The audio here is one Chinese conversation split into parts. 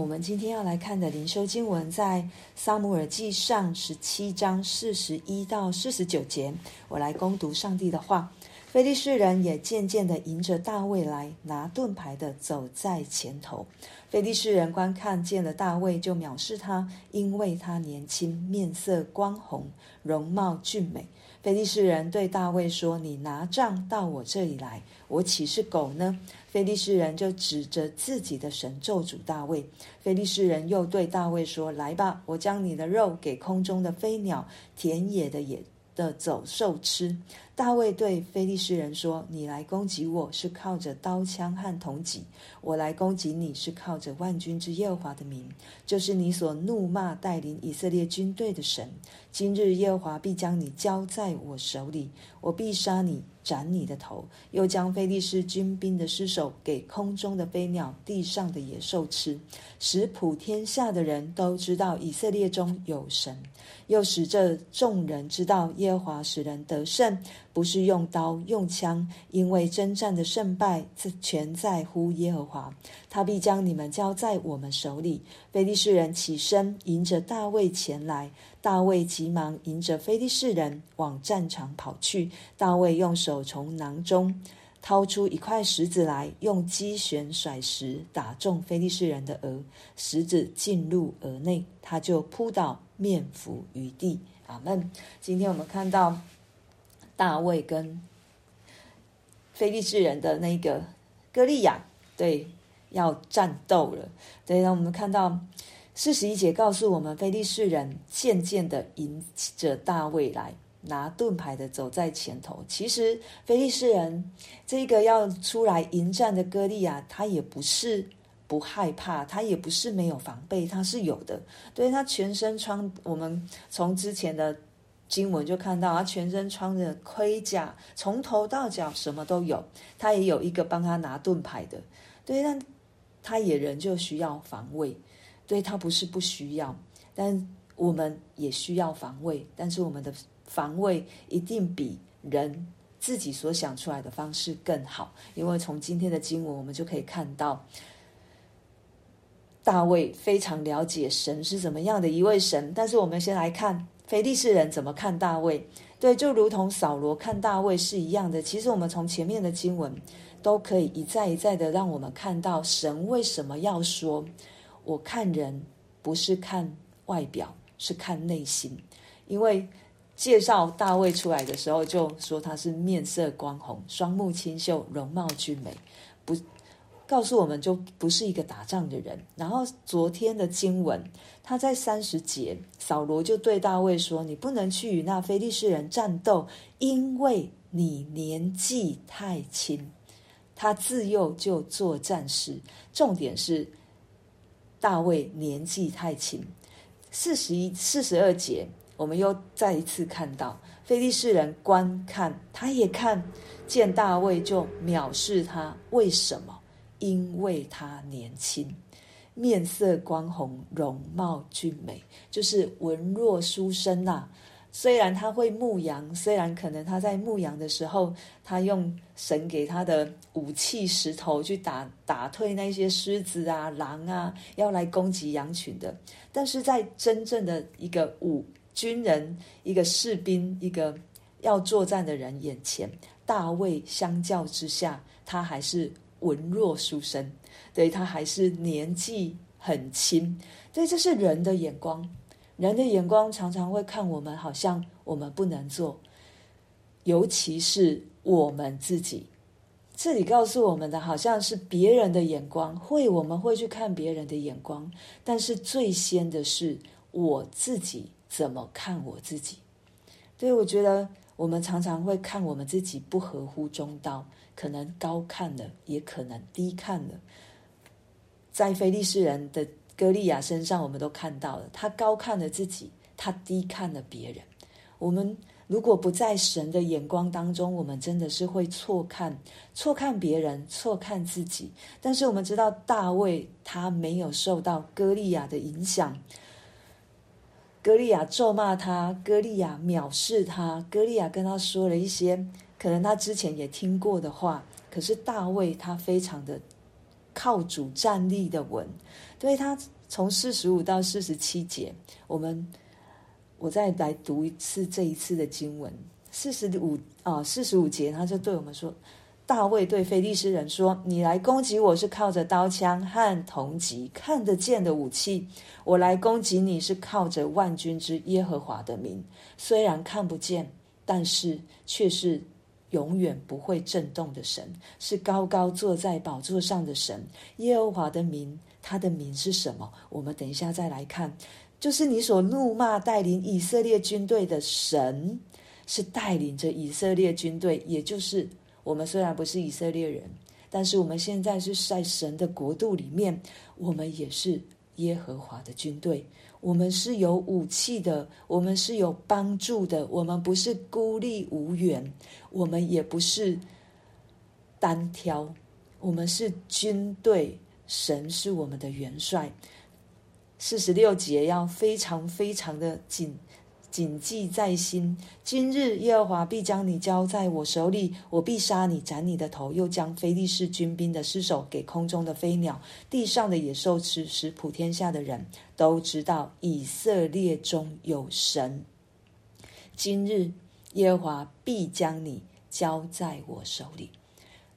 我们今天要来看的灵修经文，在撒母耳记上十七章四十一到四十九节。我来攻读上帝的话。非利士人也渐渐地迎着大卫来，拿盾牌的走在前头。非利士人观看见了大卫，就藐视他，因为他年轻，面色光红，容貌俊美。菲利士人对大卫说：“你拿杖到我这里来，我岂是狗呢？”菲利士人就指着自己的神咒诅大卫。菲利士人又对大卫说：“来吧，我将你的肉给空中的飞鸟、田野的野的走兽吃。”大卫对非利士人说：“你来攻击我是靠着刀枪和铜戟，我来攻击你是靠着万军之耶和华的名，就是你所怒骂带领以色列军队的神。今日耶和华必将你交在我手里，我必杀你。”斩你的头，又将非利士军兵的尸首给空中的飞鸟、地上的野兽吃，使普天下的人都知道以色列中有神，又使这众人知道耶和华使人得胜，不是用刀用枪，因为征战的胜败全在乎耶和华，他必将你们交在我们手里。非利士人起身迎着大卫前来。大卫急忙迎着非利士人往战场跑去。大卫用手从囊中掏出一块石子来，用机旋甩石打中非利士人的额，石子进入额内，他就扑倒，面伏于地。阿门。今天我们看到大卫跟非利士人的那个歌利亚，对，要战斗了。对，让我们看到。四十一节告诉我们，非利士人渐渐的迎着大卫来，拿盾牌的走在前头。其实，非利士人这个要出来迎战的歌利亚，他也不是不害怕，他也不是没有防备，他是有的。对，他全身穿，我们从之前的经文就看到，他全身穿着盔甲，从头到脚什么都有。他也有一个帮他拿盾牌的，对，但他也仍旧需要防卫。对，他不是不需要，但我们也需要防卫。但是我们的防卫一定比人自己所想出来的方式更好，因为从今天的经文我们就可以看到，大卫非常了解神是怎么样的一位神。但是我们先来看非利士人怎么看大卫，对，就如同扫罗看大卫是一样的。其实我们从前面的经文都可以一再一再的让我们看到神为什么要说。我看人不是看外表，是看内心。因为介绍大卫出来的时候，就说他是面色光红、双目清秀、容貌俊美，不告诉我们就不是一个打仗的人。然后昨天的经文，他在三十节，扫罗就对大卫说：“你不能去与那非利士人战斗，因为你年纪太轻。他自幼就做战士，重点是。”大卫年纪太轻，四十一、四十二节，我们又再一次看到非利士人观看，他也看见大卫就藐视他。为什么？因为他年轻，面色光红，容貌俊美，就是文弱书生呐、啊。虽然他会牧羊，虽然可能他在牧羊的时候，他用神给他的武器石头去打打退那些狮子啊、狼啊，要来攻击羊群的，但是在真正的一个武军人、一个士兵、一个要作战的人眼前，大卫相较之下，他还是文弱书生，对，他还是年纪很轻，对，这是人的眼光。人的眼光常常会看我们，好像我们不能做，尤其是我们自己。这里告诉我们的，好像是别人的眼光，会我们会去看别人的眼光，但是最先的是我自己怎么看我自己。对，我觉得我们常常会看我们自己不合乎中道，可能高看了，也可能低看了。在非利士人的。歌利亚身上，我们都看到了，他高看了自己，他低看了别人。我们如果不在神的眼光当中，我们真的是会错看、错看别人、错看自己。但是我们知道，大卫他没有受到歌利亚的影响。歌利亚咒骂他，歌利亚藐视他，歌利亚跟他说了一些可能他之前也听过的话。可是大卫他非常的靠主站立的稳。对，他从四十五到四十七节，我们我再来读一次这一次的经文。四十五啊，四十五节，他就对我们说：“大卫对非利士人说，你来攻击我是靠着刀枪和铜戟看得见的武器，我来攻击你是靠着万军之耶和华的名，虽然看不见，但是却是。”永远不会震动的神，是高高坐在宝座上的神。耶和华的名，他的名是什么？我们等一下再来看。就是你所怒骂带领以色列军队的神，是带领着以色列军队。也就是我们虽然不是以色列人，但是我们现在是在神的国度里面，我们也是耶和华的军队。我们是有武器的，我们是有帮助的，我们不是孤立无援，我们也不是单挑，我们是军队。神是我们的元帅。四十六节要非常非常的紧。谨记在心。今日耶和华必将你交在我手里，我必杀你，斩你的头，又将非利士军兵的尸首给空中的飞鸟、地上的野兽吃，使普天下的人都知道以色列中有神。今日耶和华必将你交在我手里。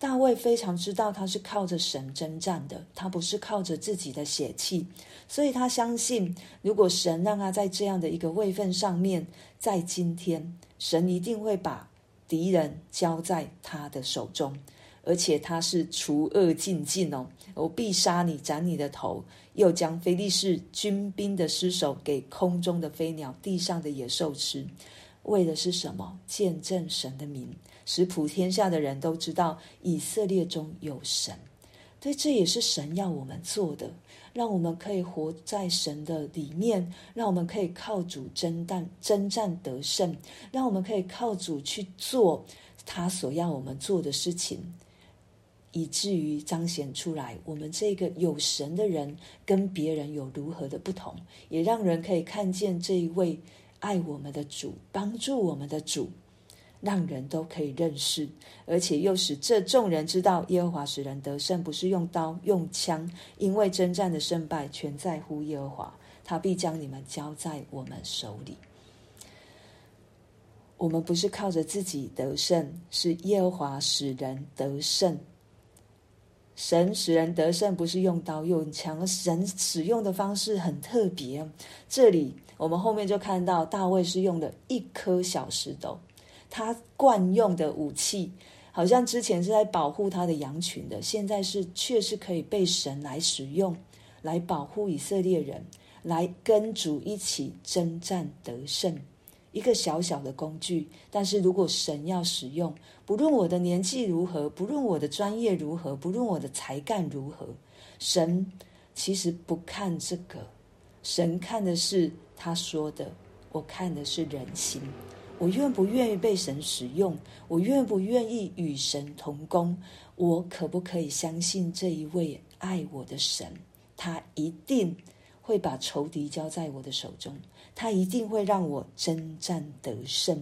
大卫非常知道他是靠着神征战的，他不是靠着自己的血气，所以他相信，如果神让他在这样的一个位分上面，在今天，神一定会把敌人交在他的手中，而且他是除恶尽尽哦，我必杀你，斩你的头，又将非利士军兵的尸首给空中的飞鸟、地上的野兽吃，为的是什么？见证神的名。使普天下的人都知道以色列中有神，对，这也是神要我们做的，让我们可以活在神的里面，让我们可以靠主征战、征战得胜，让我们可以靠主去做他所要我们做的事情，以至于彰显出来我们这个有神的人跟别人有如何的不同，也让人可以看见这一位爱我们的主，帮助我们的主。让人都可以认识，而且又使这众人知道，耶和华使人得胜，不是用刀用枪，因为征战的胜败全在乎耶和华，他必将你们交在我们手里。我们不是靠着自己得胜，是耶和华使人得胜。神使人得胜，不是用刀用枪，神使用的方式很特别。这里我们后面就看到大卫是用了一颗小石头。他惯用的武器，好像之前是在保护他的羊群的，现在是却是可以被神来使用，来保护以色列人，来跟主一起征战得胜。一个小小的工具，但是如果神要使用，不论我的年纪如何，不论我的专业如何，不论我的才干如何，神其实不看这个，神看的是他说的，我看的是人心。我愿不愿意被神使用？我愿不愿意与神同工？我可不可以相信这一位爱我的神？他一定会把仇敌交在我的手中，他一定会让我征战得胜，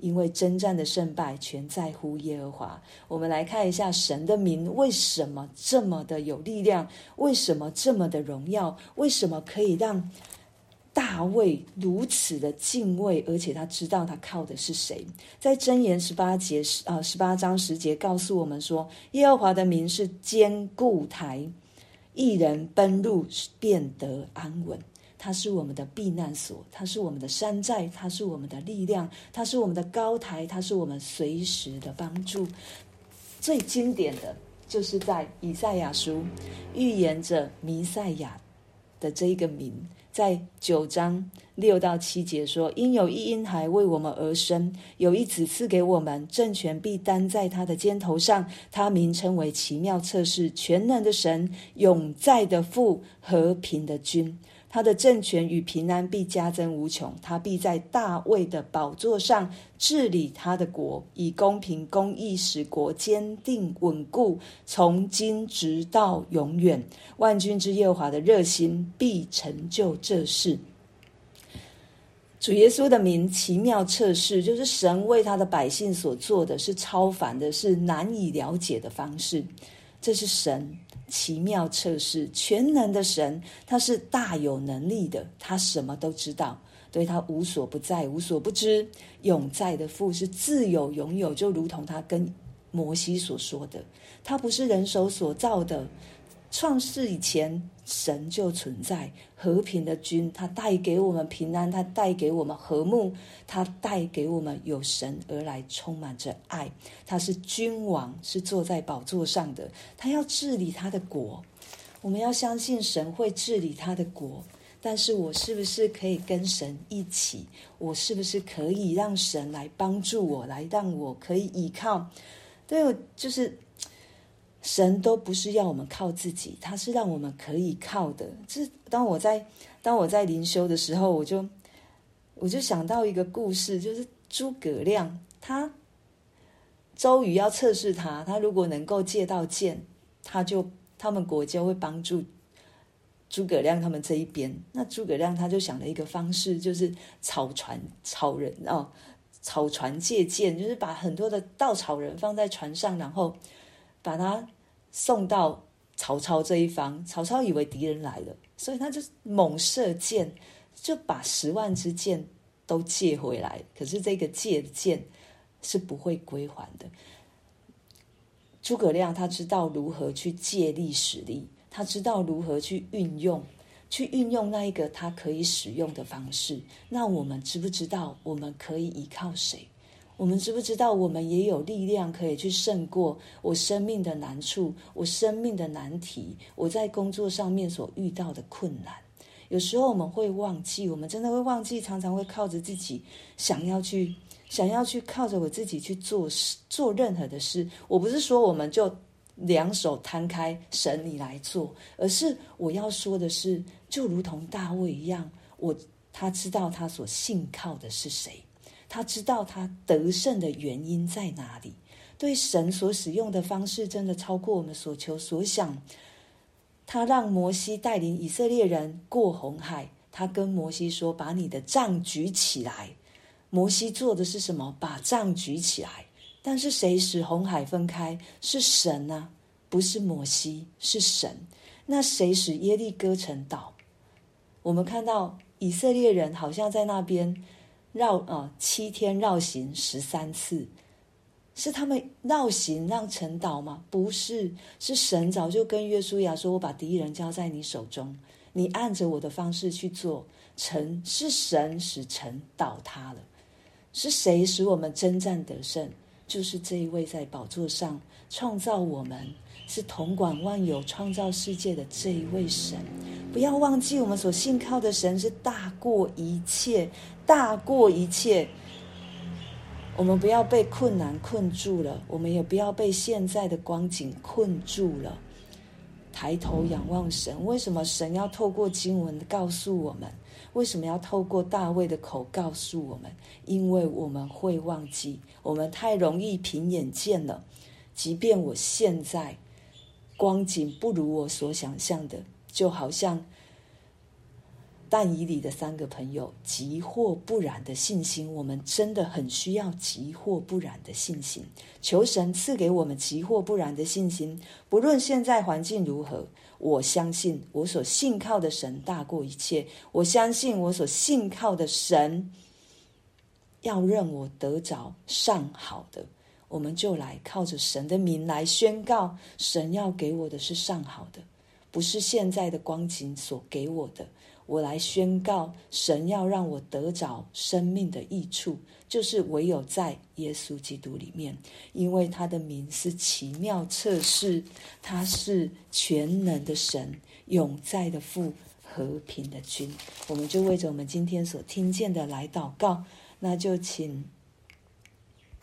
因为征战的胜败全在乎耶和华。我们来看一下神的名为什么这么的有力量？为什么这么的荣耀？为什么可以让？大卫如此的敬畏，而且他知道他靠的是谁。在箴言十八节十啊，十八章十节告诉我们说，耶和华的名是坚固台，一人奔入便得安稳。他是我们的避难所，他是我们的山寨，他是我们的力量，他是我们的高台，他是我们随时的帮助。最经典的就是在以赛亚书预言着弥赛亚的这一个名。在九章六到七节说：“因有一婴孩为我们而生，有一子赐给我们，政权必担在他的肩头上。他名称为奇妙测试、全能的神、永在的父、和平的君。”他的政权与平安必加增无穷，他必在大卫的宝座上治理他的国，以公平公义使国坚定稳固，从今直到永远。万军之耶和华的热心必成就这事。主耶稣的名奇妙测试，就是神为他的百姓所做的是超凡的，是难以了解的方式。这是神。奇妙测试，全能的神，他是大有能力的，他什么都知道，对他无所不在，无所不知。永在的父是自有拥有，就如同他跟摩西所说的，他不是人手所造的。创世以前，神就存在，和平的君，他带给我们平安，他带给我们和睦，他带给我们有神而来，充满着爱。他是君王，是坐在宝座上的，他要治理他的国。我们要相信神会治理他的国，但是我是不是可以跟神一起？我是不是可以让神来帮助我，来让我可以依靠？对，就是。神都不是要我们靠自己，他是让我们可以靠的。这当我在当我在灵修的时候，我就我就想到一个故事，就是诸葛亮，他周瑜要测试他，他如果能够借到剑，他就他们国家会帮助诸葛亮他们这一边。那诸葛亮他就想了一个方式，就是草船草人哦，草船借箭，就是把很多的稻草人放在船上，然后。把他送到曹操这一方，曹操以为敌人来了，所以他就猛射箭，就把十万支箭都借回来。可是这个借的箭是不会归还的。诸葛亮他知道如何去借力使力，他知道如何去运用，去运用那一个他可以使用的方式。那我们知不知道我们可以依靠谁？我们知不知道，我们也有力量可以去胜过我生命的难处，我生命的难题，我在工作上面所遇到的困难。有时候我们会忘记，我们真的会忘记，常常会靠着自己，想要去，想要去靠着我自己去做事，做任何的事。我不是说我们就两手摊开，神你来做，而是我要说的是，就如同大卫一样，我他知道他所信靠的是谁。他知道他得胜的原因在哪里？对神所使用的方式，真的超过我们所求所想。他让摩西带领以色列人过红海，他跟摩西说：“把你的杖举起来。”摩西做的是什么？把杖举起来。但是谁使红海分开？是神啊，不是摩西，是神。那谁使耶利哥城倒？我们看到以色列人好像在那边。绕啊、呃，七天绕行十三次，是他们绕行让城倒吗？不是，是神早就跟约书亚说：“我把敌人交在你手中，你按着我的方式去做。”城是神使城倒塌了，是谁使我们征战得胜？就是这一位在宝座上创造我们，是统管万有、创造世界的这一位神。不要忘记，我们所信靠的神是大过一切。大过一切，我们不要被困难困住了，我们也不要被现在的光景困住了。抬头仰望神，为什么神要透过经文告诉我们？为什么要透过大卫的口告诉我们？因为我们会忘记，我们太容易凭眼见了。即便我现在光景不如我所想象的，就好像。但以理的三个朋友，急或不然的信心，我们真的很需要急或不然的信心。求神赐给我们急或不然的信心，不论现在环境如何，我相信我所信靠的神大过一切。我相信我所信靠的神要让我得着上好的，我们就来靠着神的名来宣告：神要给我的是上好的，不是现在的光景所给我的。我来宣告，神要让我得着生命的益处，就是唯有在耶稣基督里面，因为他的名是奇妙测试，他是全能的神，永在的父，和平的君。我们就为着我们今天所听见的来祷告，那就请